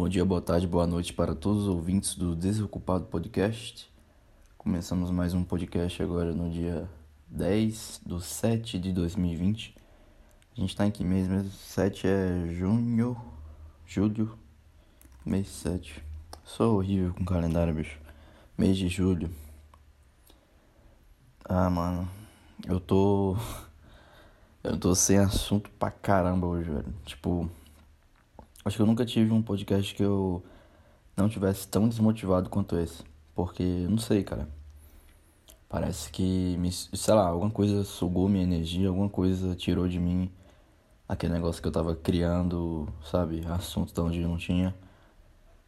Bom dia, boa tarde, boa noite para todos os ouvintes do Desocupado Podcast. Começamos mais um podcast agora no dia 10 do 7 de 2020. A gente tá em que mês mesmo? 7 é junho, julho, mês 7. Sou horrível com calendário, bicho. Mês de julho. Ah, mano, eu tô. Eu tô sem assunto pra caramba hoje, velho. Tipo. Acho que eu nunca tive um podcast que eu não tivesse tão desmotivado quanto esse. Porque, não sei, cara. Parece que, me, sei lá, alguma coisa sugou minha energia, alguma coisa tirou de mim aquele negócio que eu tava criando, sabe? Assunto de onde não tinha.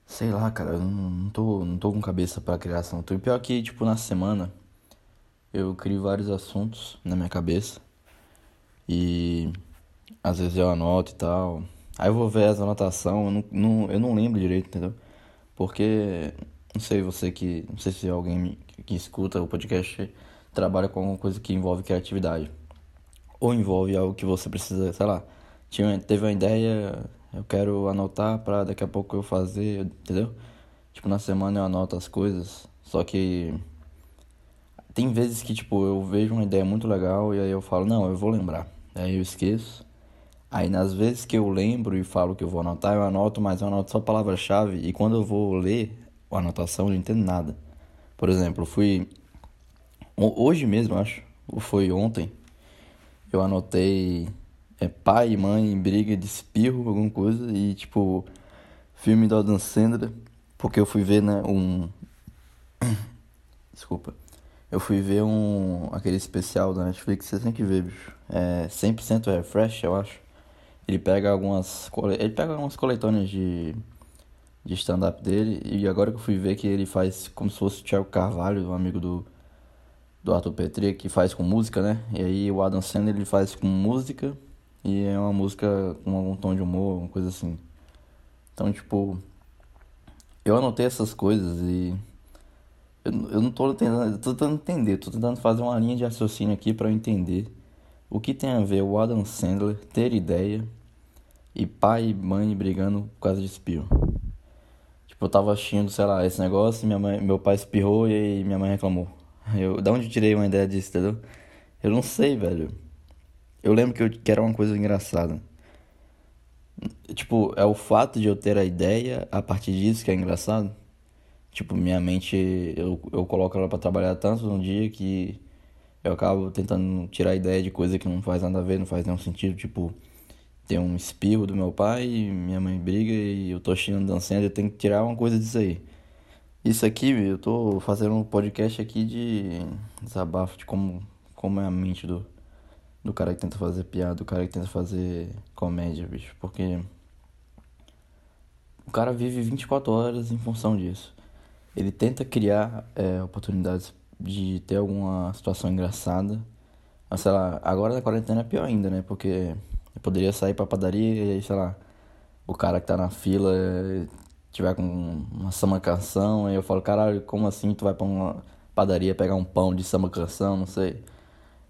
Sei lá, cara, eu não, não, tô, não tô com cabeça pra assunto. E pior que, tipo, na semana eu crio vários assuntos na minha cabeça. E às vezes eu anoto e tal. Aí eu vou ver as anotações, eu não, não, eu não lembro direito, entendeu? Porque, não sei, você que. Não sei se alguém que escuta o podcast trabalha com alguma coisa que envolve criatividade. Ou envolve algo que você precisa, sei lá. Tinha, teve uma ideia, eu quero anotar pra daqui a pouco eu fazer, entendeu? Tipo, na semana eu anoto as coisas, só que. Tem vezes que, tipo, eu vejo uma ideia muito legal e aí eu falo, não, eu vou lembrar. Aí eu esqueço. Aí nas vezes que eu lembro e falo que eu vou anotar, eu anoto, mas eu anoto só palavra-chave e quando eu vou ler a anotação eu não entendo nada. Por exemplo, fui hoje mesmo, acho, ou foi ontem, eu anotei é, pai e mãe briga de espirro, alguma coisa, e tipo, filme do Adam Sandler, porque eu fui ver, né, um... Desculpa. Eu fui ver um... aquele especial da Netflix, você tem que ver, bicho. É 100% Refresh, eu acho. Ele pega algumas. Ele pega algumas coletâneas de, de stand-up dele. E agora que eu fui ver que ele faz como se fosse o Thiago Carvalho, um amigo do, do Arthur Petri, que faz com música, né? E aí o Adam Sandler ele faz com música. E é uma música com algum tom de humor, uma coisa assim. Então, tipo. Eu anotei essas coisas e. Eu, eu não tô tentando. Tô tentando entender, tô tentando fazer uma linha de raciocínio aqui para entender o que tem a ver o Adam Sandler ter ideia e pai e mãe brigando por causa de espirro. Tipo, eu tava assistindo, sei lá, esse negócio, minha mãe, meu pai espirrou e minha mãe reclamou. Eu, da onde tirei uma ideia disso, entendeu? Eu não sei, velho. Eu lembro que, eu, que era uma coisa engraçada. Tipo, é o fato de eu ter a ideia a partir disso que é engraçado. Tipo, minha mente, eu, eu coloco ela pra trabalhar tanto num dia que eu acabo tentando tirar a ideia de coisa que não faz nada a ver, não faz nenhum sentido. Tipo, tem um espirro do meu pai, minha mãe briga e eu tô xingando dançando, eu tenho que tirar uma coisa disso aí. Isso aqui, eu tô fazendo um podcast aqui de desabafo de como, como é a mente do, do cara que tenta fazer piada, do cara que tenta fazer comédia, bicho. Porque o cara vive 24 horas em função disso. Ele tenta criar é, oportunidades de ter alguma situação engraçada. Mas, sei lá, agora da quarentena é pior ainda, né? Porque eu poderia sair pra padaria e sei lá, o cara que tá na fila tiver com uma samba canção, aí eu falo, caralho, como assim tu vai pra uma padaria pegar um pão de samba canção, não sei.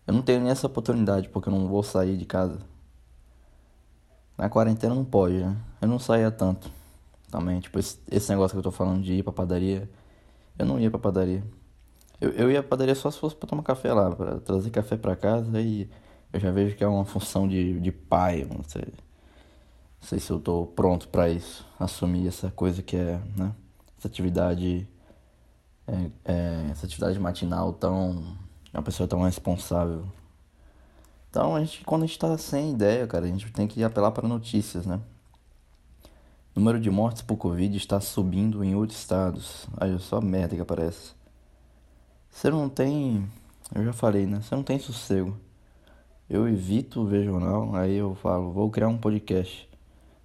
Eu não tenho nem essa oportunidade porque eu não vou sair de casa. Na quarentena não pode, né? Eu não saía tanto. Também, tipo, esse, esse negócio que eu tô falando de ir pra padaria, eu não ia pra padaria. Eu, eu ia pra padaria só se fosse pra tomar café lá, pra trazer café pra casa e eu já vejo que é uma função de, de pai, não sei, não sei se eu tô pronto para isso, assumir essa coisa que é, né, essa atividade, é, é, essa atividade matinal tão, uma pessoa tão responsável. Então, a gente, quando a gente tá sem ideia, cara, a gente tem que apelar para notícias, né? O número de mortes por Covid está subindo em oito estados. Aí só merda que aparece. Você não tem. Eu já falei, né? Você não tem sossego eu evito ver jornal, aí eu falo, vou criar um podcast.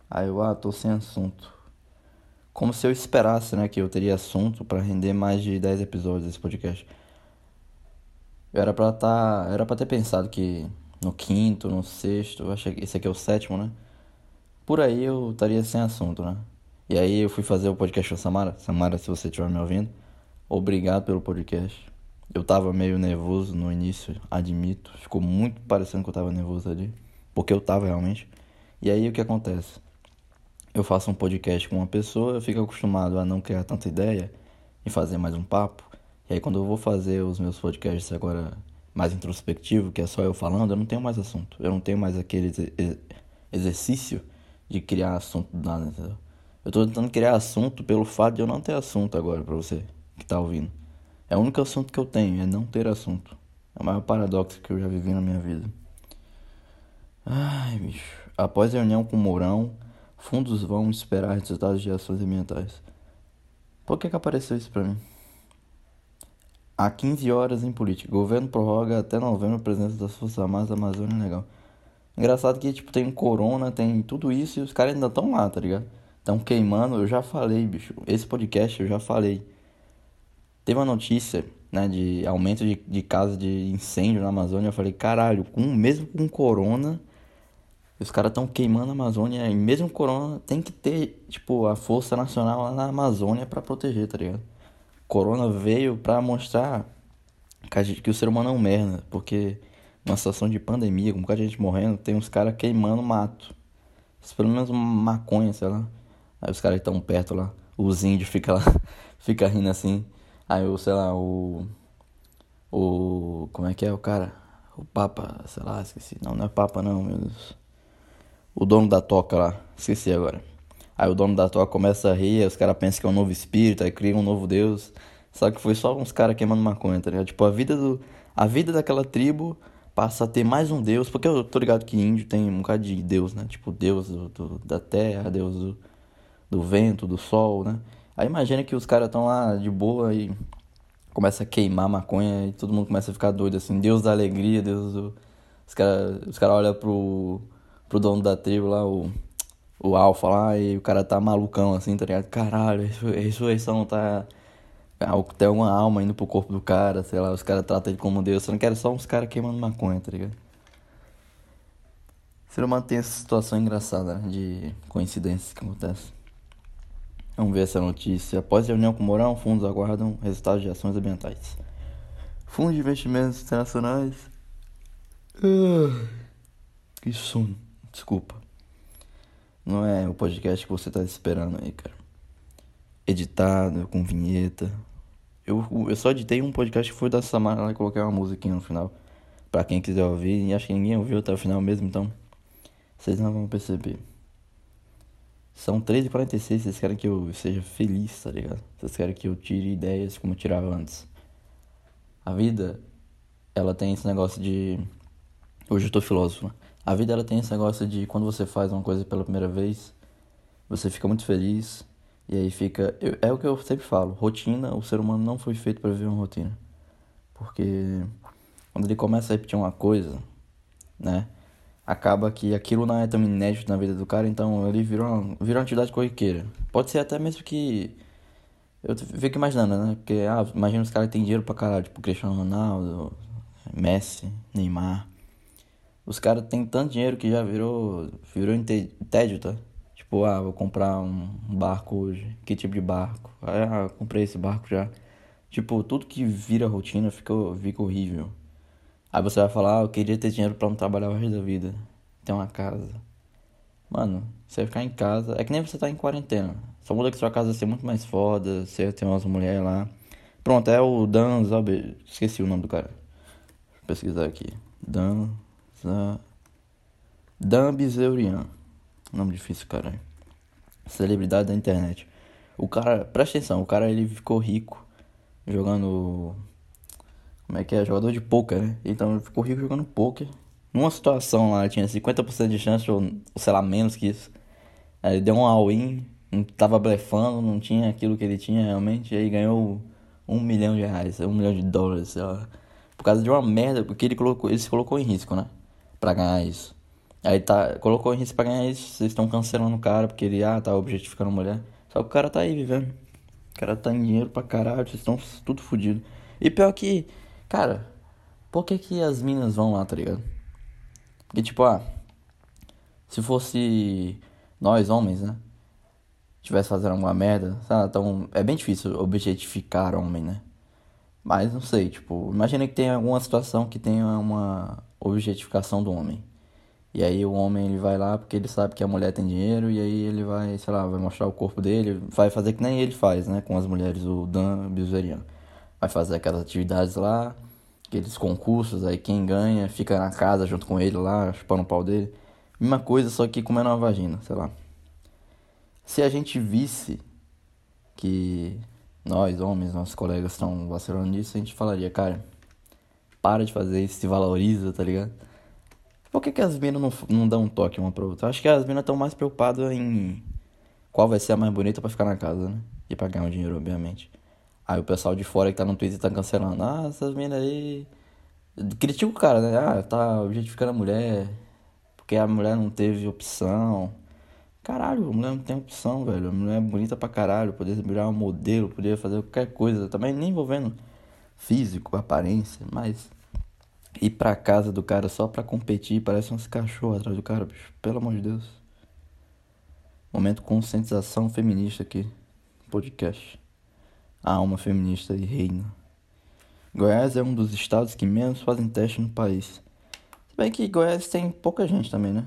Aí eu, ah, tô sem assunto. Como se eu esperasse, né, que eu teria assunto para render mais de 10 episódios desse podcast. Eu era pra tá, era para ter pensado que no quinto, no sexto, achei que esse aqui é o sétimo, né? Por aí eu estaria sem assunto, né? E aí eu fui fazer o podcast com a Samara. Samara, se você estiver me ouvindo, obrigado pelo podcast. Eu tava meio nervoso no início, admito. Ficou muito parecendo que eu tava nervoso ali. Porque eu tava realmente. E aí o que acontece? eu faço um podcast com uma pessoa, eu fico acostumado a não criar tanta ideia e fazer mais um papo. E aí quando eu vou fazer os meus podcasts agora mais introspectivo, que é só eu falando, eu não tenho mais assunto. Eu não tenho mais aquele exercício de criar assunto do nada, entendeu? Eu tô tentando criar assunto pelo fato de eu não ter assunto agora pra você que tá ouvindo. É o único assunto que eu tenho, é não ter assunto. É o maior paradoxo que eu já vivi na minha vida. Ai, bicho. Após a reunião com o Mourão, fundos vão esperar resultados de ações ambientais. Por que que apareceu isso pra mim? Há 15 horas em política. Governo prorroga até novembro a presença das Forças Armadas da Amazônia Legal. Engraçado que, tipo, tem corona, tem tudo isso e os caras ainda estão lá, tá ligado? Estão queimando, eu já falei, bicho. Esse podcast eu já falei. Teve uma notícia, né, de aumento de, de casos de incêndio na Amazônia. Eu falei, caralho, com, mesmo com corona, os caras estão queimando a Amazônia. E mesmo corona, tem que ter, tipo, a Força Nacional lá na Amazônia para proteger, tá ligado? Corona veio pra mostrar que, gente, que o ser humano é um merda. Porque numa situação de pandemia, com muita gente morrendo, tem uns caras queimando mato. Pelo menos maconha, sei lá. Aí os caras estão perto lá, os índios ficam lá, fica rindo assim. Aí o, sei lá, o. O. Como é que é o cara? O Papa, sei lá, esqueci. Não, não é Papa não, meu Deus. O dono da toca lá, esqueci agora. Aí o dono da toca começa a rir, os caras pensam que é um novo espírito, aí criam um novo Deus. Só que foi só uns caras queimando maconha, tá ligado? Tipo, a vida do. A vida daquela tribo passa a ter mais um Deus, porque eu tô ligado que índio tem um bocado de Deus, né? Tipo, Deus do, do, da terra, Deus do, do vento, do sol, né? Aí imagina que os caras estão lá de boa e começa a queimar maconha e todo mundo começa a ficar doido, assim, Deus da alegria, Deus do... Os caras os cara olham pro, pro dono da tribo lá, o, o Alfa lá, e o cara tá malucão, assim, tá ligado? Caralho, a ressurreição tá... Tem alguma alma indo pro corpo do cara, sei lá, os caras tratam ele como Deus. Você não quer só uns caras queimando maconha, tá ligado? Ser humano tem essa situação engraçada né, de coincidências que acontecem. Vamos ver essa notícia. Após reunião com o Mourão, fundos aguardam resultados de ações ambientais. Fundos de investimentos internacionais. Uh, que sono. Desculpa. Não é o podcast que você tá esperando aí, cara. Editado, com vinheta. Eu, eu só editei um podcast que foi da Samara lá e coloquei uma musiquinha no final. Pra quem quiser ouvir. E acho que ninguém ouviu até o final mesmo, então. Vocês não vão perceber. São 13h46, vocês querem que eu seja feliz, tá ligado? Vocês querem que eu tire ideias como eu tirava antes. A vida, ela tem esse negócio de. Hoje eu tô filósofo, né? A vida, ela tem esse negócio de quando você faz uma coisa pela primeira vez, você fica muito feliz. E aí fica. É o que eu sempre falo: rotina, o ser humano não foi feito para viver uma rotina. Porque quando ele começa a repetir uma coisa, né? Acaba que aquilo não é tão inédito na vida do cara, então ele virou uma, virou uma atividade corriqueira. Pode ser até mesmo que. Eu fico imaginando, né? Porque, ah, imagina os caras que têm dinheiro pra caralho, tipo Cristiano Ronaldo, Messi, Neymar. Os caras têm tanto dinheiro que já virou. virou tédio, tá? Tipo, ah, vou comprar um barco hoje. Que tipo de barco? Ah, comprei esse barco já. Tipo, tudo que vira rotina fica, fica horrível. Aí você vai falar, ah, eu queria ter dinheiro pra não trabalhar o resto da vida. Ter uma casa. Mano, você vai ficar em casa. É que nem você tá em quarentena. Só muda que sua casa vai ser muito mais foda. Você ter umas mulheres lá. Pronto, é o Dan Zabe. Esqueci o nome do cara. Vou pesquisar aqui. Dan. Za... Dan Bizeurian. Nome difícil, caralho. Celebridade da internet. O cara, presta atenção, o cara ele ficou rico jogando como é que é? Jogador de poker, né? Então ficou rico jogando poker. Numa situação lá, tinha 50% de chance, ou sei lá, menos que isso. Aí deu um all-in, não tava blefando, não tinha aquilo que ele tinha realmente. E aí ganhou um milhão de reais, um milhão de dólares, sei lá. Por causa de uma merda, porque ele, colocou, ele se colocou em risco, né? Pra ganhar isso. Aí tá, colocou em risco pra ganhar isso, vocês estão cancelando o cara porque ele, ah, tá objetificando mulher. Só que o cara tá aí vivendo. O cara tá em dinheiro pra caralho, vocês estão tudo fodido. E pior que Cara, por que que as minas vão lá, tá ligado? Porque, tipo, ah, se fosse nós, homens, né? Tivesse fazendo alguma merda, sabe? Então, é bem difícil objetificar homem, né? Mas, não sei, tipo, imagina que tem alguma situação que tenha uma objetificação do homem. E aí o homem ele vai lá porque ele sabe que a mulher tem dinheiro e aí ele vai, sei lá, vai mostrar o corpo dele, vai fazer que nem ele faz, né, com as mulheres, o Dan Bilzerian. Vai fazer aquelas atividades lá, aqueles concursos, aí quem ganha fica na casa junto com ele lá, chupando o pau dele. Mesma coisa, só que comendo uma vagina, sei lá. Se a gente visse que nós, homens, nossos colegas estão vacilando nisso, a gente falaria, cara, para de fazer isso, se valoriza, tá ligado? Por que, que as minas não, não dão um toque uma pra outra? Acho que as minas estão mais preocupadas em qual vai ser a mais bonita para ficar na casa, né? E pra ganhar um dinheiro, obviamente. Aí o pessoal de fora que tá no Twitter tá cancelando. Ah, essas minas aí. Critica o cara, né? Ah, tá objetificando a mulher. Porque a mulher não teve opção. Caralho, a mulher não tem opção, velho. A mulher é bonita pra caralho. Poderia virar um modelo, poderia fazer qualquer coisa. Também nem envolvendo físico, aparência, mas ir pra casa do cara só pra competir, parece uns cachorros atrás do cara, bicho. Pelo amor de Deus. Momento conscientização feminista aqui. Podcast. A alma feminista e reina. Goiás é um dos estados que menos fazem teste no país. Se bem que Goiás tem pouca gente também, né?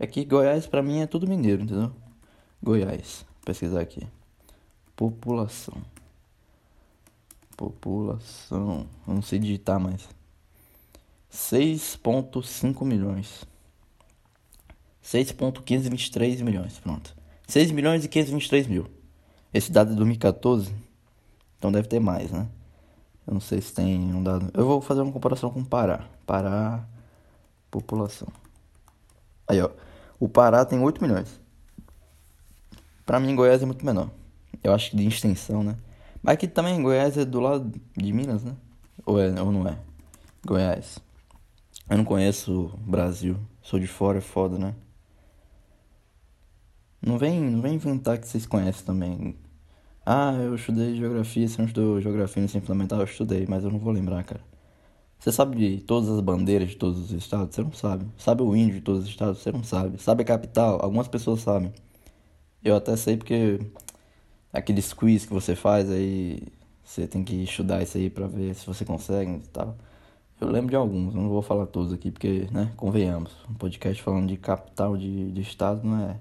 É que Goiás pra mim é tudo mineiro, entendeu? Goiás. Vou pesquisar aqui. População. População. Não sei digitar mais. 6.5 milhões. 6.523 milhões. Pronto. 6 milhões e 523 mil. Esse dado é 2014. Então deve ter mais, né? Eu não sei se tem um dado. Eu vou fazer uma comparação com o Pará. Pará, população. Aí, ó. O Pará tem 8 milhões. Pra mim, Goiás é muito menor. Eu acho que de extensão, né? Mas aqui também, Goiás é do lado de Minas, né? Ou, é, ou não é? Goiás. Eu não conheço o Brasil. Sou de fora, é foda, né? Não vem, não vem inventar que vocês conhecem também. Ah, eu estudei geografia, você não estudou geografia no ensino fundamental? Eu estudei, mas eu não vou lembrar, cara. Você sabe de todas as bandeiras de todos os estados? Você não sabe. Sabe o índio de todos os estados? Você não sabe. Sabe a capital? Algumas pessoas sabem. Eu até sei porque aqueles quiz que você faz aí, você tem que estudar isso aí pra ver se você consegue e tal. Eu lembro de alguns, não vou falar todos aqui porque, né, convenhamos, um podcast falando de capital de, de estado não é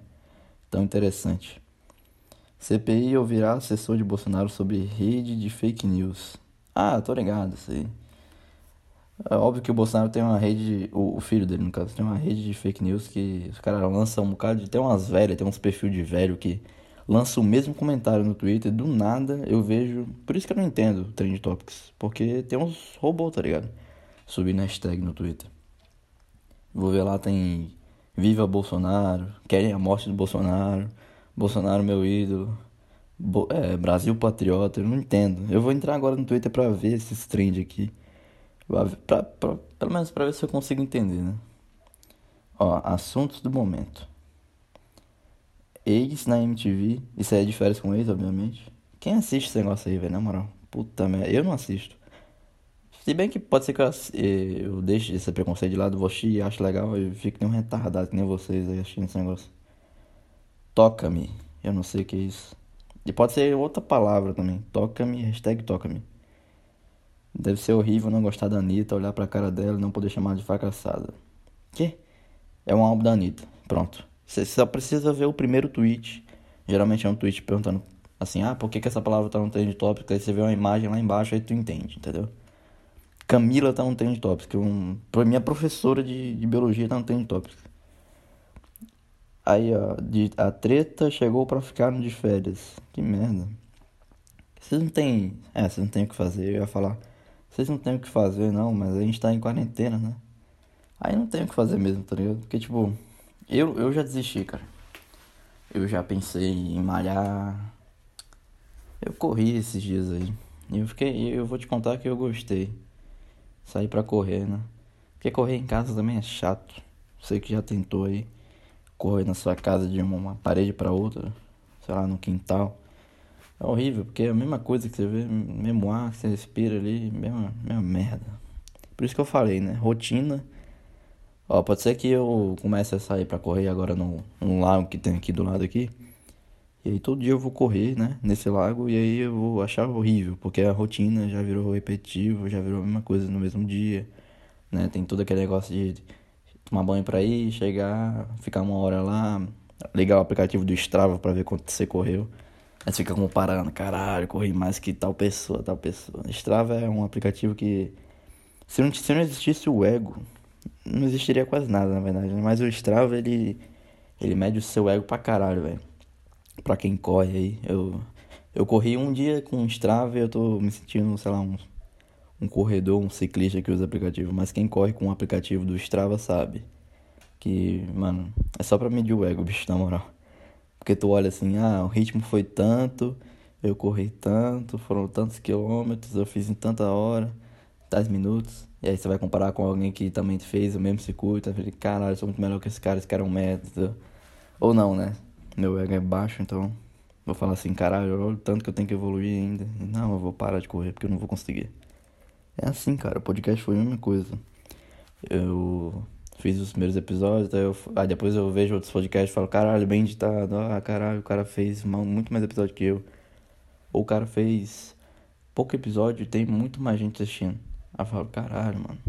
tão interessante. CPI ouvirá assessor de Bolsonaro sobre rede de fake news. Ah, tô ligado, aí. É óbvio que o Bolsonaro tem uma rede, o, o, filho dele no caso, tem uma rede de fake news que os caras lançam um bocado de. Tem umas velhas, tem uns perfis de velho que lança o mesmo comentário no Twitter, do nada eu vejo. Por isso que eu não entendo o Trend Topics. Porque tem uns robôs, tá ligado? Subindo hashtag no Twitter. Vou ver lá, tem Viva Bolsonaro, querem a morte do Bolsonaro, Bolsonaro meu ídolo, Bo é, Brasil Patriota, eu não entendo. Eu vou entrar agora no Twitter pra ver esses trend aqui. Pra, pra, pelo menos pra ver se eu consigo entender, né? Ó, assuntos do momento. Ex na MTV. Isso aí é de férias com ex, obviamente. Quem assiste esse negócio aí, velho? Na moral. Puta merda. Eu não assisto. Se bem que pode ser que eu, eh, eu deixe esse preconceito de lado, vou assistir e acho legal. Eu fico nem um retardado que nem vocês aí assistindo esse negócio. Toca-me. Eu não sei o que é isso. E pode ser outra palavra também. Toca-me, hashtag toca-me. Deve ser horrível não gostar da Anitta, olhar pra cara dela e não poder chamar de fracassada. Que? É um álbum da Anitta. Pronto. Você só precisa ver o primeiro tweet. Geralmente é um tweet perguntando assim, ah, por que, que essa palavra tá no trend tópico? Aí você vê uma imagem lá embaixo, aí tu entende, entendeu? Camila tá no trend tópico. Um, minha professora de, de biologia tá no trend tópico. Aí, ó, de, a treta chegou pra ficar de férias. Que merda. Vocês não tem. É, vocês não tem o que fazer. Eu ia falar. Vocês não tem o que fazer, não, mas a gente tá em quarentena, né? Aí não tem o que fazer mesmo, tá ligado? Porque, tipo. Eu, eu já desisti, cara. Eu já pensei em malhar. Eu corri esses dias aí. E eu fiquei. Eu vou te contar que eu gostei. Sair pra correr, né? Porque correr em casa também é chato. Você que já tentou aí. Correr na sua casa de uma parede para outra. Sei lá, no quintal. É horrível, porque é a mesma coisa que você vê, mesmo ar que você respira ali, mesma, mesma merda. Por isso que eu falei, né? Rotina Ó, pode ser que eu comece a sair para correr agora no, no lago que tem aqui do lado aqui. E aí todo dia eu vou correr, né, nesse lago e aí eu vou achar horrível, porque a rotina já virou repetitivo, já virou a mesma coisa no mesmo dia, né? Tem todo aquele negócio de tomar banho pra ir, chegar, ficar uma hora lá, ligar o aplicativo do Strava pra ver quanto você correu. Aí você fica comparando, caralho, corri mais que tal pessoa, tal pessoa. Strava é um aplicativo que. Se não, se não existisse o ego, não existiria quase nada, na verdade. Né? Mas o Strava, ele. Ele mede o seu ego pra caralho, velho. Pra quem corre aí. Eu, eu corri um dia com o Strava e eu tô me sentindo, sei lá, um, um corredor, um ciclista que usa aplicativo. Mas quem corre com o aplicativo do Strava sabe. Que, mano, é só pra medir o ego, bicho, na moral. Porque tu olha assim, ah, o ritmo foi tanto, eu corri tanto, foram tantos quilômetros, eu fiz em tanta hora, tais minutos. E aí você vai comparar com alguém que também fez o mesmo circuito, aí caralho, eu sou muito melhor que esse cara, esse cara é um método. Ou não, né? Meu ego é baixo, então vou falar assim, caralho, olha o tanto que eu tenho que evoluir ainda. Não, eu vou parar de correr porque eu não vou conseguir. É assim, cara, o podcast foi a mesma coisa. Eu fiz os primeiros episódios, eu, aí depois eu vejo outros podcasts e falo, caralho, bem editado, ah, caralho, o cara fez muito mais episódio que eu. Ou o cara fez pouco episódio e tem muito mais gente assistindo. Aí eu falo, caralho, mano,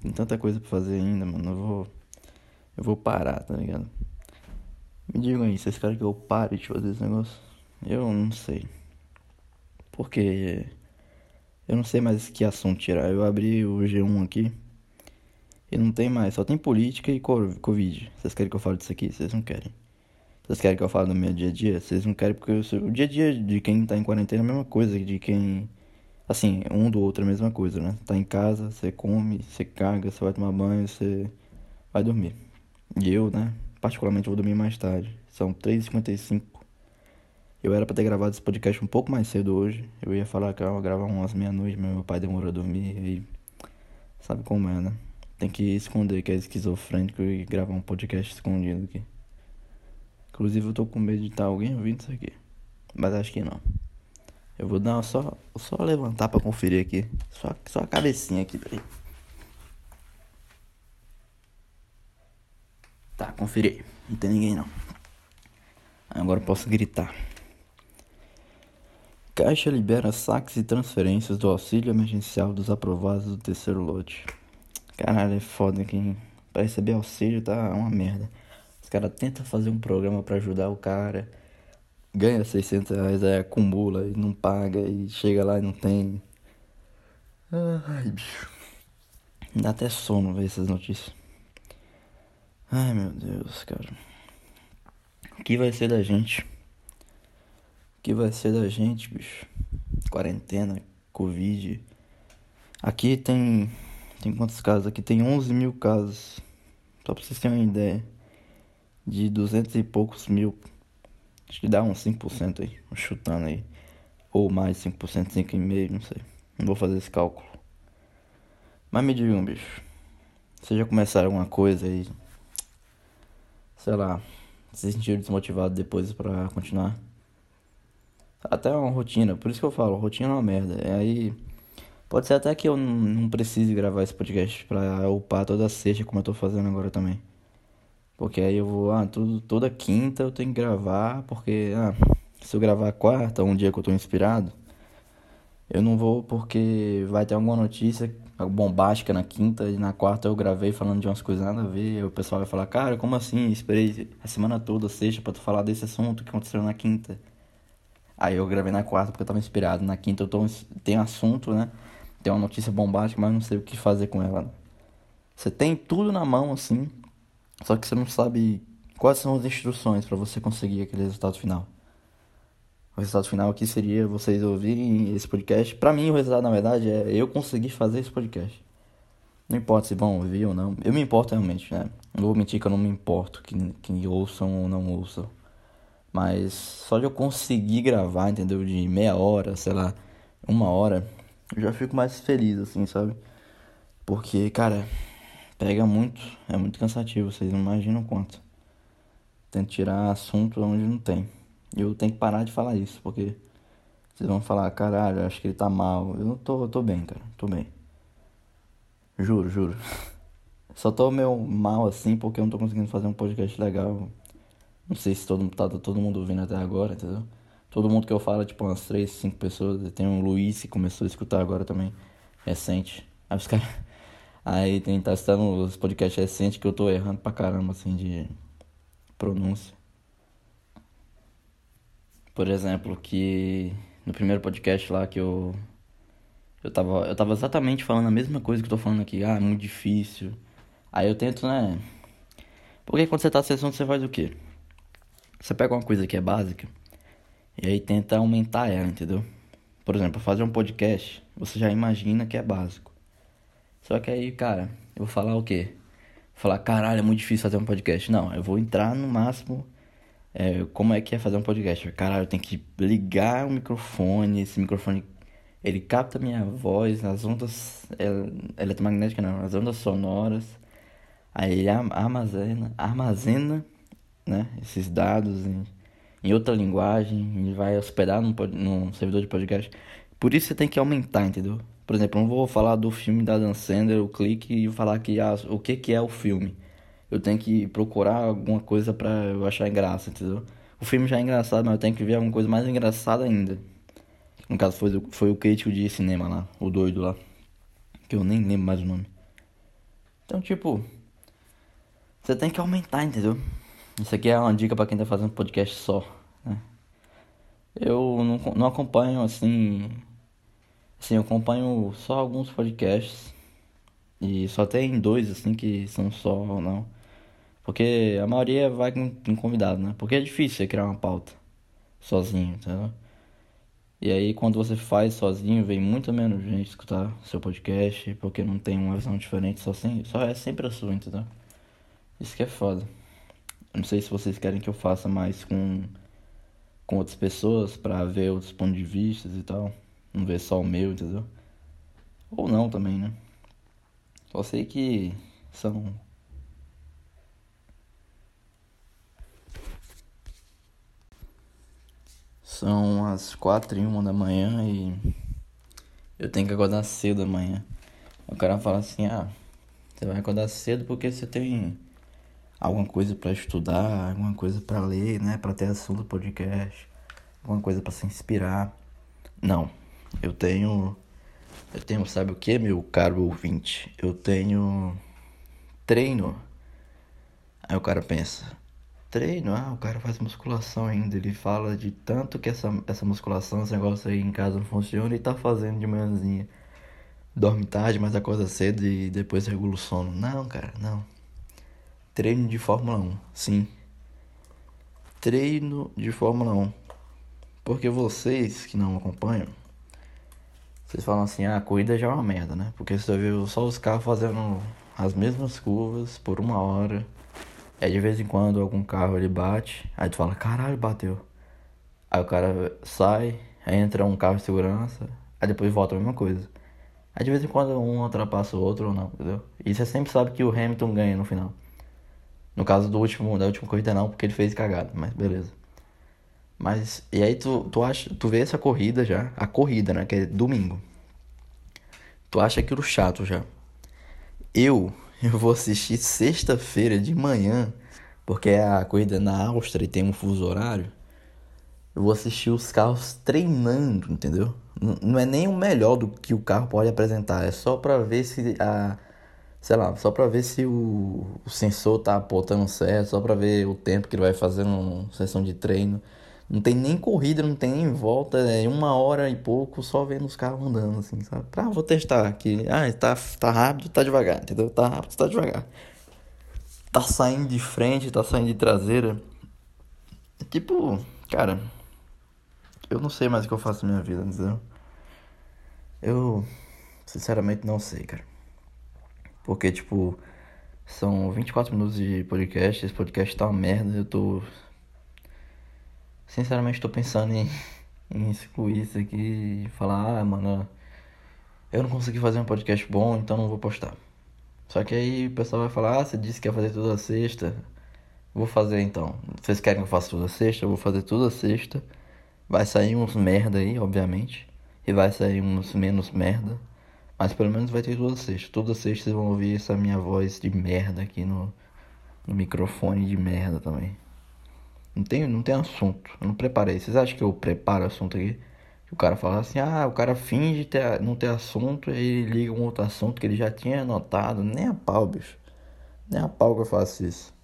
tem tanta coisa pra fazer ainda, mano, eu vou. Eu vou parar, tá ligado? Me digam aí, vocês querem que eu pare de fazer esse negócio? Eu não sei. Porque eu não sei mais que assunto tirar. Eu abri o G1 aqui. E não tem mais, só tem política e Covid. Vocês querem que eu fale disso aqui? Vocês não querem. Vocês querem que eu fale do meu dia a dia? Vocês não querem porque o dia a dia de quem tá em quarentena é a mesma coisa de quem. Assim, um do outro é a mesma coisa, né? Tá em casa, você come, você caga, você vai tomar banho, você vai dormir. E eu, né? Particularmente vou dormir mais tarde. São 3h55. Eu era pra ter gravado esse podcast um pouco mais cedo hoje. Eu ia falar que eu ia gravar umas meia-noite, mas meu pai demorou a dormir e. Sabe como é, né? Tem que esconder que é esquizofrênico e gravar um podcast escondido aqui. Inclusive eu tô com medo de estar alguém ouvindo isso aqui. Mas acho que não. Eu vou dar só, só levantar pra conferir aqui. Só, só a cabecinha aqui daí. Tá, conferi. Não tem ninguém não. Agora eu posso gritar. Caixa libera saques e transferências do auxílio emergencial dos aprovados do terceiro lote. Caralho, é foda que pra receber auxílio tá uma merda. Os caras tentam fazer um programa para ajudar o cara, ganha 600 reais, aí acumula e não paga, e chega lá e não tem. Ai, bicho. Dá até sono ver essas notícias. Ai, meu Deus, cara. O que vai ser da gente? Que vai ser da gente, bicho? Quarentena, Covid. Aqui tem tem quantos casos? Aqui tem 11 mil casos. Só pra vocês terem uma ideia. De 200 e poucos mil. Acho que dá uns 5% aí. Chutando aí. Ou mais 5%, 5,5%, não sei. Não vou fazer esse cálculo. Mas me digam, bicho. Vocês já começaram alguma coisa aí? Sei lá. Se sentiram desmotivados depois pra continuar? Até uma rotina. Por isso que eu falo, rotina é uma merda. É aí Pode ser até que eu não precise gravar esse podcast pra upar toda sexta, como eu tô fazendo agora também. Porque aí eu vou, ah, tudo, toda quinta eu tenho que gravar, porque, ah, se eu gravar quarta, um dia que eu tô inspirado, eu não vou porque vai ter alguma notícia bombástica na quinta e na quarta eu gravei falando de umas coisas nada a ver. o pessoal vai falar, cara, como assim? Esperei a semana toda, sexta, pra tu falar desse assunto que aconteceu na quinta. Aí eu gravei na quarta porque eu tava inspirado. Na quinta eu tô, tenho assunto, né? tem uma notícia bombástica, mas não sei o que fazer com ela. Você tem tudo na mão assim, só que você não sabe quais são as instruções para você conseguir aquele resultado final. O resultado final aqui seria vocês ouvirem esse podcast. Para mim, o resultado na verdade é eu conseguir fazer esse podcast. Não importa se vão ouvir ou não. Eu me importo realmente, né? Não vou mentir que eu não me importo que, que ouçam ou não ouçam. Mas só de eu conseguir gravar, entendeu? De meia hora, sei lá, uma hora, eu já fico mais feliz, assim, sabe? Porque, cara, pega muito, é muito cansativo, vocês não imaginam quanto. Tento tirar assunto onde não tem. Eu tenho que parar de falar isso, porque vocês vão falar, caralho, acho que ele tá mal. Eu não tô, eu tô bem, cara, tô bem. Juro, juro. Só tô meio mal assim porque eu não tô conseguindo fazer um podcast legal. Não sei se todo, tá todo mundo ouvindo até agora, entendeu? Todo mundo que eu falo, tipo, umas 3, 5 pessoas. Tem um Luiz que começou a escutar agora também, recente. Aí os caras. Aí tem tá citando os podcasts recentes que eu tô errando pra caramba, assim, de pronúncia. Por exemplo, que no primeiro podcast lá que eu. Eu tava, eu tava exatamente falando a mesma coisa que eu tô falando aqui. Ah, é muito difícil. Aí eu tento, né? Porque quando você tá acessando, você faz o quê? Você pega uma coisa que é básica e aí tenta aumentar ela, entendeu? Por exemplo, fazer um podcast, você já imagina que é básico. Só que aí, cara, eu vou falar o quê? Vou falar, caralho, é muito difícil fazer um podcast. Não, eu vou entrar no máximo. É, como é que é fazer um podcast? Caralho, eu tenho que ligar o microfone. Esse microfone ele capta minha voz, as ondas eletromagnéticas, não, as ondas sonoras. Aí ele armazena, armazena né, esses dados em, em outra linguagem e vai hospedar num, num servidor de podcast. Por isso você tem que aumentar, entendeu? Por exemplo, eu não vou falar do filme da Dan Sandler, o clique e falar que ah, o que, que é o filme. Eu tenho que procurar alguma coisa pra eu achar graça, entendeu? O filme já é engraçado, mas eu tenho que ver alguma coisa mais engraçada ainda. No caso, foi, foi o crítico de cinema lá, o doido lá. Que eu nem lembro mais o nome. Então, tipo, você tem que aumentar, entendeu? Isso aqui é uma dica para quem tá fazendo podcast só, né? Eu não, não acompanho assim. Assim, eu acompanho só alguns podcasts. E só tem dois assim que são só, não. Porque a maioria vai com, com convidado, né? Porque é difícil você criar uma pauta sozinho, entendeu? E aí quando você faz sozinho, vem muito menos gente escutar seu podcast, porque não tem uma visão diferente, só, só é sempre a sua, entendeu? Isso que é foda. Não sei se vocês querem que eu faça mais com, com outras pessoas para ver outros pontos de vista e tal. Não ver só o meu, entendeu? Ou não também, né? Só sei que são. São as quatro e uma da manhã e eu tenho que acordar cedo amanhã. O cara fala assim, ah, você vai acordar cedo porque você tem alguma coisa para estudar, alguma coisa para ler, né, para ter assunto do podcast, alguma coisa para se inspirar. Não, eu tenho eu tenho, sabe o que, meu caro ouvinte? Eu tenho treino. Aí o cara pensa, treino, ah, o cara faz musculação ainda. Ele fala de tanto que essa, essa musculação, esse negócio aí em casa não funciona e tá fazendo de manhãzinha. Dorme tarde, mas acorda cedo e depois regula o sono. Não, cara, não. Treino de Fórmula 1, sim. Treino de Fórmula 1. Porque vocês que não acompanham, vocês falam assim, ah, a corrida já é uma merda, né? Porque você viu só os carros fazendo as mesmas curvas por uma hora. Aí de vez em quando algum carro ele bate, aí tu fala, caralho, bateu. Aí o cara sai, entra um carro de segurança, aí depois volta a mesma coisa. Aí de vez em quando um ultrapassa o outro ou não, entendeu? E você sempre sabe que o Hamilton ganha no final. No caso do último, da última corrida não, porque ele fez cagada, mas beleza. Mas, e aí tu, tu acha, tu vê essa corrida já, a corrida, né, que é domingo. Tu acha aquilo chato já. Eu, eu vou assistir sexta-feira de manhã, porque é a corrida na Áustria e tem um fuso horário. Eu vou assistir os carros treinando, entendeu? Não é nem o melhor do que o carro pode apresentar, é só pra ver se a sei lá, só pra ver se o, o sensor tá apontando certo, só pra ver o tempo que ele vai fazer numa sessão de treino. Não tem nem corrida, não tem nem volta, é uma hora e pouco só vendo os carros andando, assim, sabe? Ah, vou testar aqui. Ah, tá, tá rápido, tá devagar, entendeu? Tá rápido, tá devagar. Tá saindo de frente, tá saindo de traseira. Tipo, cara, eu não sei mais o que eu faço na minha vida, entendeu? Eu, sinceramente, não sei, cara. Porque, tipo, são 24 minutos de podcast, esse podcast tá uma merda, eu tô. Sinceramente, tô pensando em, em excluir isso aqui e falar, ah, mano, eu não consegui fazer um podcast bom, então não vou postar. Só que aí o pessoal vai falar, ah, você disse que ia fazer toda sexta. Vou fazer então. Vocês querem que eu faça toda sexta? Eu vou fazer toda sexta. Vai sair uns merda aí, obviamente. E vai sair uns menos merda. Mas pelo menos vai ter toda sexta. Toda sexta vocês vão ouvir essa minha voz de merda aqui no, no microfone de merda também. Não tem, não tem assunto. Eu não preparei. Vocês acham que eu preparo assunto aqui? O cara fala assim, ah, o cara finge ter, não ter assunto, e ele liga um outro assunto que ele já tinha anotado. Nem a pau, bicho. Nem a pau que eu faço isso.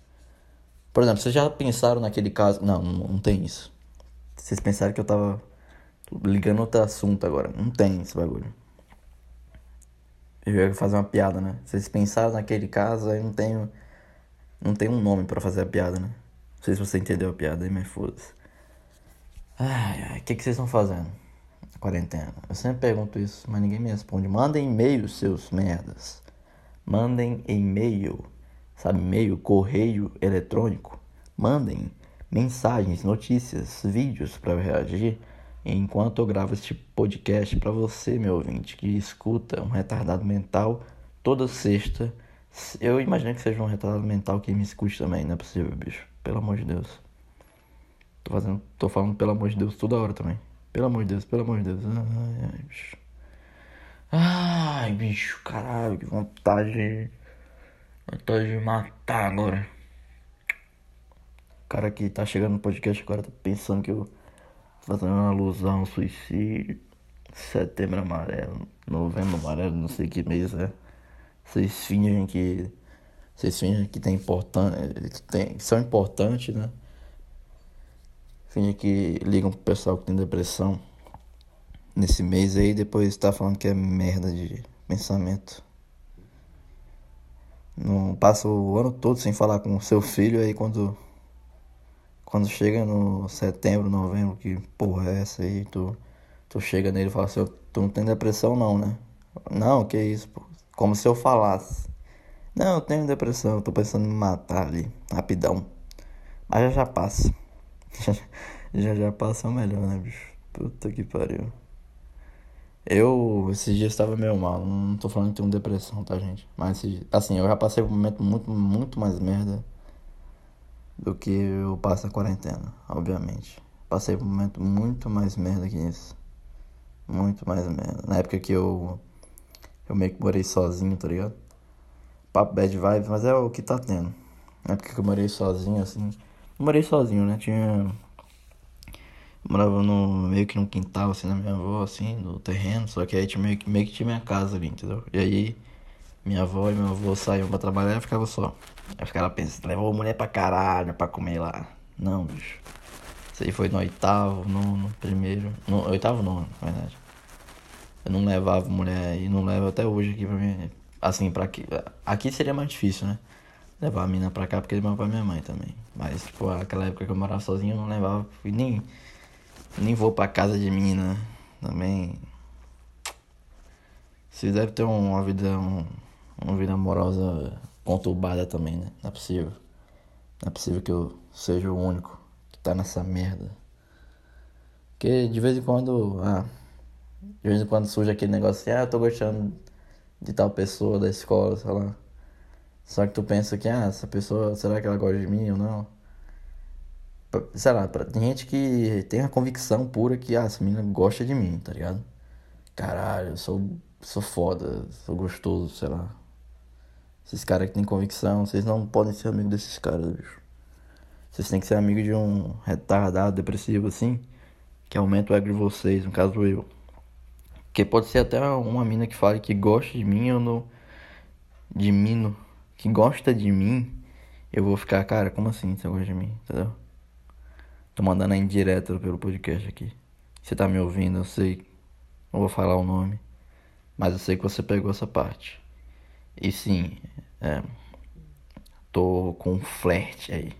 Por exemplo, vocês já pensaram naquele caso. Não, não tem isso. Vocês pensaram que eu tava ligando outro assunto agora. Não tem esse bagulho. Eu ia fazer uma piada, né? Vocês pensaram naquele caso, aí não tenho. Não tem um nome para fazer a piada, né? Não sei se você entendeu a piada aí, mas foda-se. Ai, ai, o que, que vocês estão fazendo? Quarentena. Eu sempre pergunto isso, mas ninguém me responde. Mandem e-mail, seus merdas. Mandem e-mail. Sabe, e-mail, correio eletrônico. Mandem mensagens, notícias, vídeos para eu reagir enquanto eu gravo este podcast para você, meu ouvinte, que escuta um retardado mental toda sexta. Eu imagino que seja um retardado mental que me escute também, não é possível, bicho. Pelo amor de Deus. Tô fazendo, tô falando pelo amor de Deus toda hora também. Pelo amor de Deus, pelo amor de Deus. Ai, ai, bicho. Ai, bicho, caralho, que vontade. Vontade de matar agora. O cara que tá chegando no podcast agora tá pensando que eu fazendo uma alusão ao suicídio. Setembro amarelo, novembro amarelo, não sei que mês é. Vocês fingem que. Vocês fingem que tem importante. Que, tem, que são importantes, né? Fingem que ligam pro pessoal que tem depressão nesse mês aí, depois tá falando que é merda de pensamento. Não passa o ano todo sem falar com o seu filho aí quando quando chega no setembro, novembro, que porra é essa aí, tu, tu chega nele e fala assim, tu não tem depressão não, né? Não, que isso, pô. Como se eu falasse. Não, eu tenho depressão, eu tô pensando em me matar ali, rapidão. Mas já já passa. já já passa é o melhor, né, bicho? Puta que pariu. Eu, esses dias estava meio mal, não tô falando que tenho depressão, tá, gente? Mas, assim, eu já passei por um momento muito, muito mais merda do que eu passo a quarentena, obviamente. Passei por um momento muito mais merda que isso. Muito mais merda. Na época que eu. Eu meio que morei sozinho, tá ligado? Papo bad vibes, mas é o que tá tendo. Na época que eu morei sozinho, assim. Morei sozinho, né? Tinha. morava no, meio que no quintal, assim, na minha avó, assim, no terreno. Só que aí tinha meio que, meio que tinha minha casa ali, entendeu? E aí minha avó e meu avô saíam pra trabalhar e ficava só. Aí os caras pensam, levou mulher pra caralho pra comer lá. Não, bicho. Isso aí foi no oitavo, no primeiro. No oitavo não, na verdade. Eu não levava mulher e não levo até hoje aqui pra mim. Assim, pra aqui. Aqui seria mais difícil, né? Levar a mina pra cá porque ele vai pra minha mãe também. Mas, tipo, aquela época que eu morava sozinho eu não levava. E nem. Nem vou pra casa de mina também. Vocês devem ter uma vida. Um, uma vida amorosa conturbada também, né? Não é possível. Não é possível que eu seja o único que tá nessa merda. Porque de vez em quando, ah, de vez em quando surge aquele negócio assim, ah, eu tô gostando de tal pessoa da escola, sei lá. Só que tu pensa que, ah, essa pessoa, será que ela gosta de mim ou não? Sei lá, tem gente que tem a convicção pura que, ah, essa menina gosta de mim, tá ligado? Caralho, eu sou, sou foda, sou gostoso, sei lá. Esses caras que têm convicção, vocês não podem ser amigo desses caras, bicho. Vocês têm que ser amigo de um retardado, depressivo assim, que aumenta o ego de vocês, no caso eu. Que pode ser até uma mina que fale que gosta de mim ou no. de mim, que gosta de mim. Eu vou ficar, cara, como assim você gosta de mim, entendeu? Tô mandando a indireta pelo podcast aqui. Você tá me ouvindo, eu sei. Não vou falar o nome. Mas eu sei que você pegou essa parte. E sim, é, tô com um flerte aí.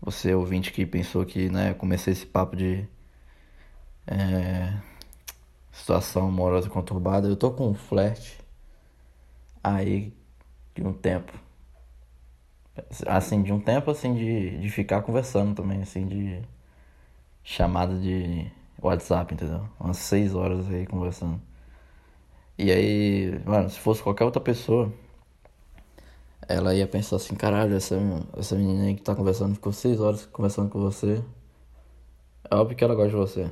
Você ouvinte que pensou que, né, comecei esse papo de é, situação amorosa conturbada, eu tô com um flerte aí de um tempo. Assim, de um tempo assim de, de ficar conversando também, assim, de chamada de WhatsApp, entendeu? Umas seis horas aí conversando. E aí, mano, se fosse qualquer outra pessoa, ela ia pensar assim, caralho, essa, essa menina aí que tá conversando, ficou seis horas conversando com você. É óbvio que ela gosta de você.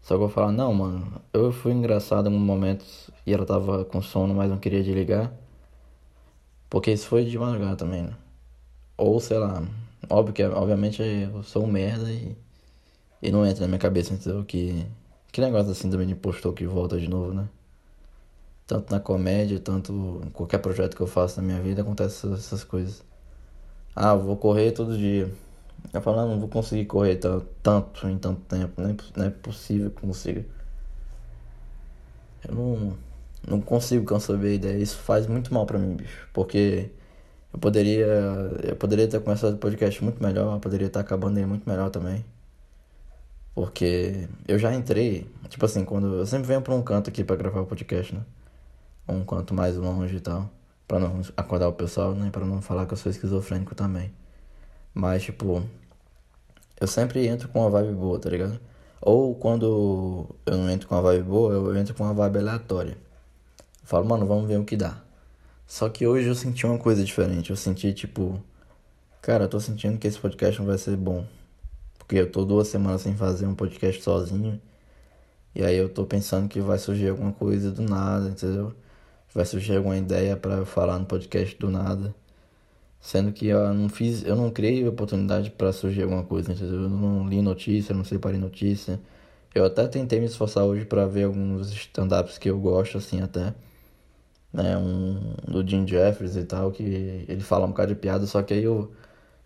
Só que eu vou falar, não, mano, eu fui engraçado em um momento e ela tava com sono, mas não queria desligar. Porque isso foi de madrugada também, né? Ou sei lá, óbvio que obviamente eu sou um merda e E não entra na minha cabeça, entendeu? Que, que negócio assim também de impostor que volta de novo, né? Tanto na comédia, tanto em qualquer projeto que eu faço na minha vida, acontece essas, coisas. Ah, vou correr todo dia. Eu falo, não, não vou conseguir correr tanto em tanto tempo. Não é, não é possível que consiga. Eu não, não consigo conceber a ideia. Isso faz muito mal pra mim, bicho. Porque eu poderia. Eu poderia ter começado o podcast muito melhor, poderia estar acabando ele muito melhor também. Porque eu já entrei, tipo assim, quando. Eu sempre venho pra um canto aqui pra gravar o podcast, né? Um canto mais longe e tal. Pra não acordar o pessoal, né? pra não falar que eu sou esquizofrênico também. Mas, tipo. Eu sempre entro com uma vibe boa, tá ligado? Ou quando eu não entro com uma vibe boa, eu entro com uma vibe aleatória. Eu falo, mano, vamos ver o que dá. Só que hoje eu senti uma coisa diferente. Eu senti tipo, cara, eu tô sentindo que esse podcast não vai ser bom. Porque eu tô duas semanas sem fazer um podcast sozinho. E aí eu tô pensando que vai surgir alguma coisa do nada, entendeu? Vai surgir alguma ideia para falar no podcast do nada. Sendo que eu não fiz, eu não criei oportunidade para surgir alguma coisa, entendeu? Eu não li notícia, não separei notícia. Eu até tentei me esforçar hoje para ver alguns stand-ups que eu gosto assim até né, um do Jim Jeffries e tal, que ele fala um bocado de piada, só que aí eu,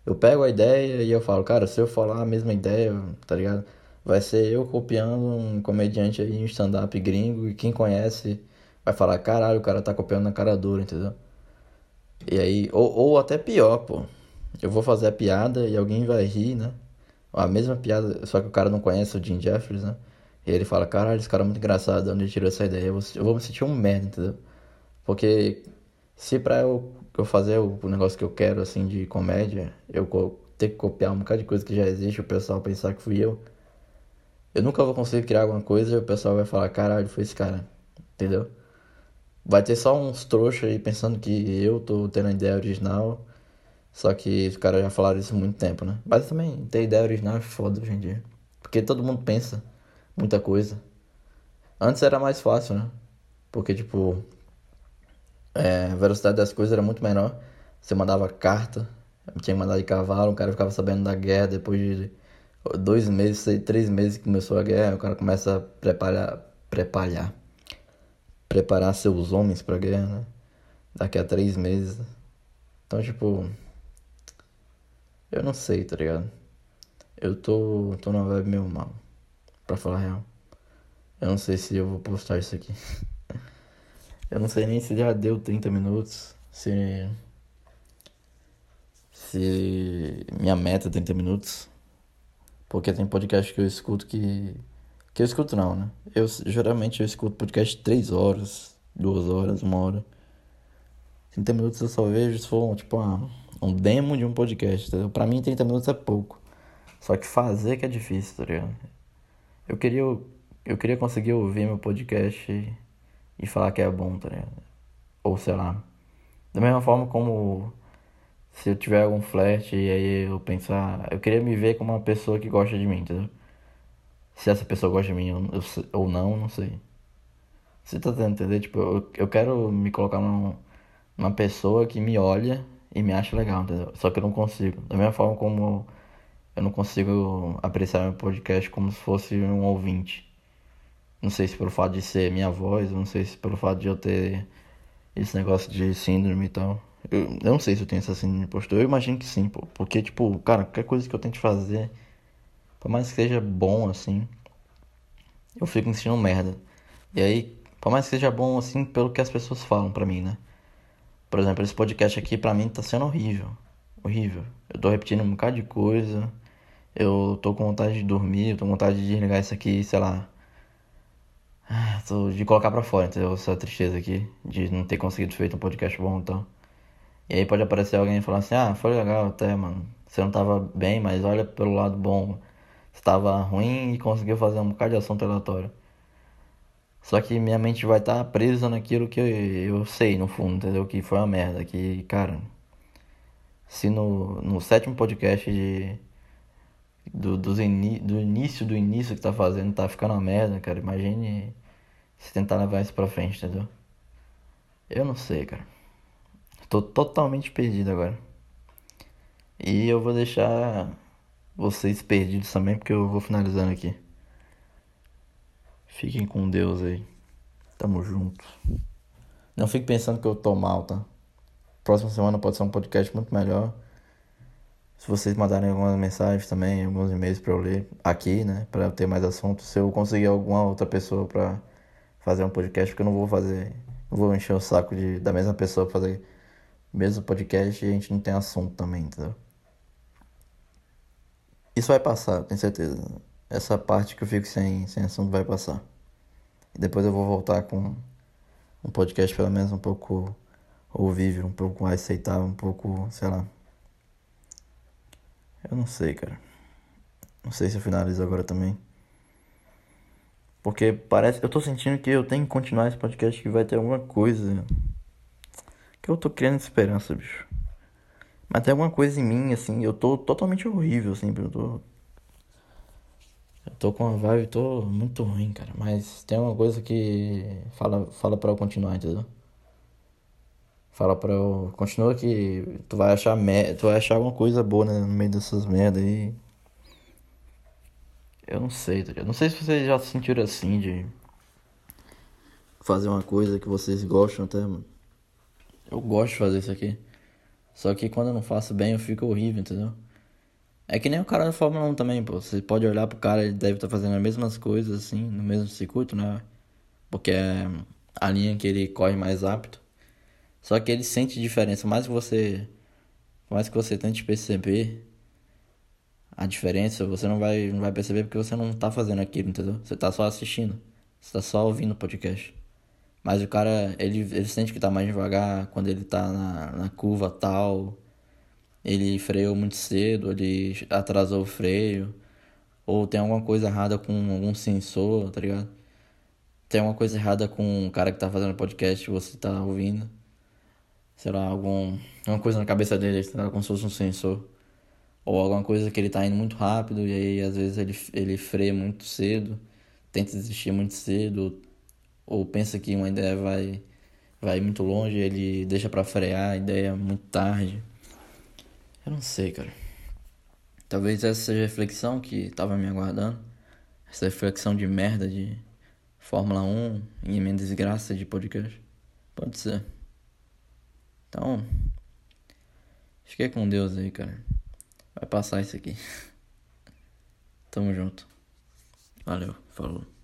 eu pego a ideia e eu falo, cara, se eu falar a mesma ideia, tá ligado? Vai ser eu copiando um comediante aí, um stand-up gringo, e quem conhece vai falar, caralho, o cara tá copiando na cara dura, entendeu? E aí, ou, ou até pior, pô. Eu vou fazer a piada e alguém vai rir, né? A mesma piada, só que o cara não conhece o Jim Jeffries, né? E ele fala, caralho, esse cara é muito engraçado, onde ele tirou essa ideia? Eu vou, eu vou me sentir um merda, entendeu? Porque se pra eu, eu fazer o, negócio que eu quero, assim, de comédia, eu ter que copiar um bocado de coisa que já existe, o pessoal pensar que fui eu, eu nunca vou conseguir criar alguma coisa e o pessoal vai falar, caralho, foi esse cara, entendeu? Vai ter só uns trouxas aí pensando que eu tô tendo a ideia original, só que os caras já falaram isso há muito tempo, né? Mas também ter ideia original é foda hoje em dia. Porque todo mundo pensa muita coisa. Antes era mais fácil, né? Porque, tipo, é, a velocidade das coisas era muito menor. Você mandava carta, tinha que mandar de cavalo, o cara ficava sabendo da guerra depois de dois meses, três meses que começou a guerra, o cara começa a preparar, preparar, preparar seus homens pra guerra, né? Daqui a três meses. Então, tipo, eu não sei, tá ligado? Eu tô, tô numa vibe meio mal, pra falar a real. Eu não sei se eu vou postar isso aqui. Eu não sei nem se já deu 30 minutos, se. Se minha meta é 30 minutos. Porque tem podcast que eu escuto que. Que eu escuto não, né? Eu geralmente eu escuto podcast 3 horas, 2 horas, 1 hora. 30 minutos eu só vejo se for tipo uma, um demo de um podcast, entendeu? Pra mim 30 minutos é pouco. Só que fazer que é difícil, tá ligado? Eu queria, eu queria conseguir ouvir meu podcast e falar que é bom, tá ligado? Ou sei lá. Da mesma forma como se eu tiver algum flerte e aí eu pensar, eu queria me ver como uma pessoa que gosta de mim, entendeu? Se essa pessoa gosta de mim eu, ou não, não sei. Você tá tentando entender? Tipo, eu, eu quero me colocar num, numa pessoa que me olha e me acha legal, entendeu? Só que eu não consigo. Da mesma forma como eu não consigo apreciar meu podcast como se fosse um ouvinte. Não sei se pelo fato de ser minha voz, não sei se pelo fato de eu ter esse negócio de síndrome e tal. Eu, eu não sei se eu tenho essa síndrome de impostor. Eu imagino que sim, pô. Porque, tipo, cara, qualquer coisa que eu tente fazer, por mais que seja bom, assim, eu fico me sentindo merda. E aí, por mais que seja bom, assim, pelo que as pessoas falam pra mim, né? Por exemplo, esse podcast aqui pra mim tá sendo horrível. Horrível. Eu tô repetindo um bocado de coisa. Eu tô com vontade de dormir, eu tô com vontade de desligar isso aqui, sei lá, ah, de colocar pra fora, entendeu? Essa tristeza aqui, de não ter conseguido feito um podcast bom então. E aí pode aparecer alguém e falar assim, ah, foi legal até, mano. Você não tava bem, mas olha pelo lado bom. Você tava ruim e conseguiu fazer um bocado de assunto aleatório. Só que minha mente vai estar tá presa naquilo que eu, eu sei, no fundo, entendeu? Que foi uma merda. Que, cara, se no, no sétimo podcast de, do, do, do início do início que tá fazendo tá ficando uma merda, cara, imagine se tentar levar isso pra frente, entendeu? Eu não sei, cara. Tô totalmente perdido agora. E eu vou deixar vocês perdidos também, porque eu vou finalizando aqui. Fiquem com Deus aí. Tamo junto. Não fique pensando que eu tô mal, tá? Próxima semana pode ser um podcast muito melhor. Se vocês mandarem algumas mensagens também, alguns e-mails para eu ler aqui, né? Para eu ter mais assuntos. Se eu conseguir alguma outra pessoa para fazer um podcast, porque eu não vou fazer. Não vou encher o saco de, da mesma pessoa pra fazer mesmo podcast e a gente não tem assunto também, entendeu? Isso vai passar, tenho certeza. Essa parte que eu fico sem, sem assunto vai passar. E depois eu vou voltar com um podcast pelo menos um pouco ouvível, um pouco mais aceitável, um pouco, sei lá. Eu não sei, cara. Não sei se eu finalizo agora também. Porque parece. Eu tô sentindo que eu tenho que continuar esse podcast que vai ter alguma coisa. Que eu tô criando esperança, bicho. Mas tem alguma coisa em mim, assim, eu tô totalmente horrível, assim, eu tô. Eu tô com uma vibe, tô muito ruim, cara. Mas tem uma coisa que fala, fala pra eu continuar, entendeu? Fala pra eu. Continua que tu vai achar me... tu vai achar alguma coisa boa né, no meio dessas merda aí. Eu não sei, tá ligado? Não sei se vocês já se sentiram assim de fazer uma coisa que vocês gostam até, mano. Eu gosto de fazer isso aqui. Só que quando eu não faço bem, eu fico horrível, entendeu? É que nem o cara da Fórmula 1 também, pô. Você pode olhar pro cara, ele deve estar tá fazendo as mesmas coisas, assim, no mesmo circuito, né? Porque é a linha que ele corre mais rápido. Só que ele sente diferença. Mais que você. Mais que você tente perceber a diferença, você não vai, não vai perceber porque você não tá fazendo aquilo, entendeu? Você tá só assistindo. Você tá só ouvindo o podcast. Mas o cara, ele, ele sente que tá mais devagar quando ele tá na, na curva tal. Ele freou muito cedo, ele atrasou o freio. Ou tem alguma coisa errada com algum sensor, tá ligado? Tem alguma coisa errada com o cara que tá fazendo podcast você tá ouvindo. Sei lá, algum, alguma coisa na cabeça dele, tá como se fosse um sensor. Ou alguma coisa que ele tá indo muito rápido e aí às vezes ele, ele freia muito cedo, tenta desistir muito cedo, ou pensa que uma ideia vai, vai muito longe, ele deixa para frear a ideia muito tarde. Eu não sei, cara. Talvez essa seja a reflexão que tava me aguardando. Essa reflexão de merda de Fórmula 1 e minha desgraça de podcast. Pode ser. Então, fiquei com Deus aí, cara. Vai passar isso aqui. Tamo junto. Valeu, falou.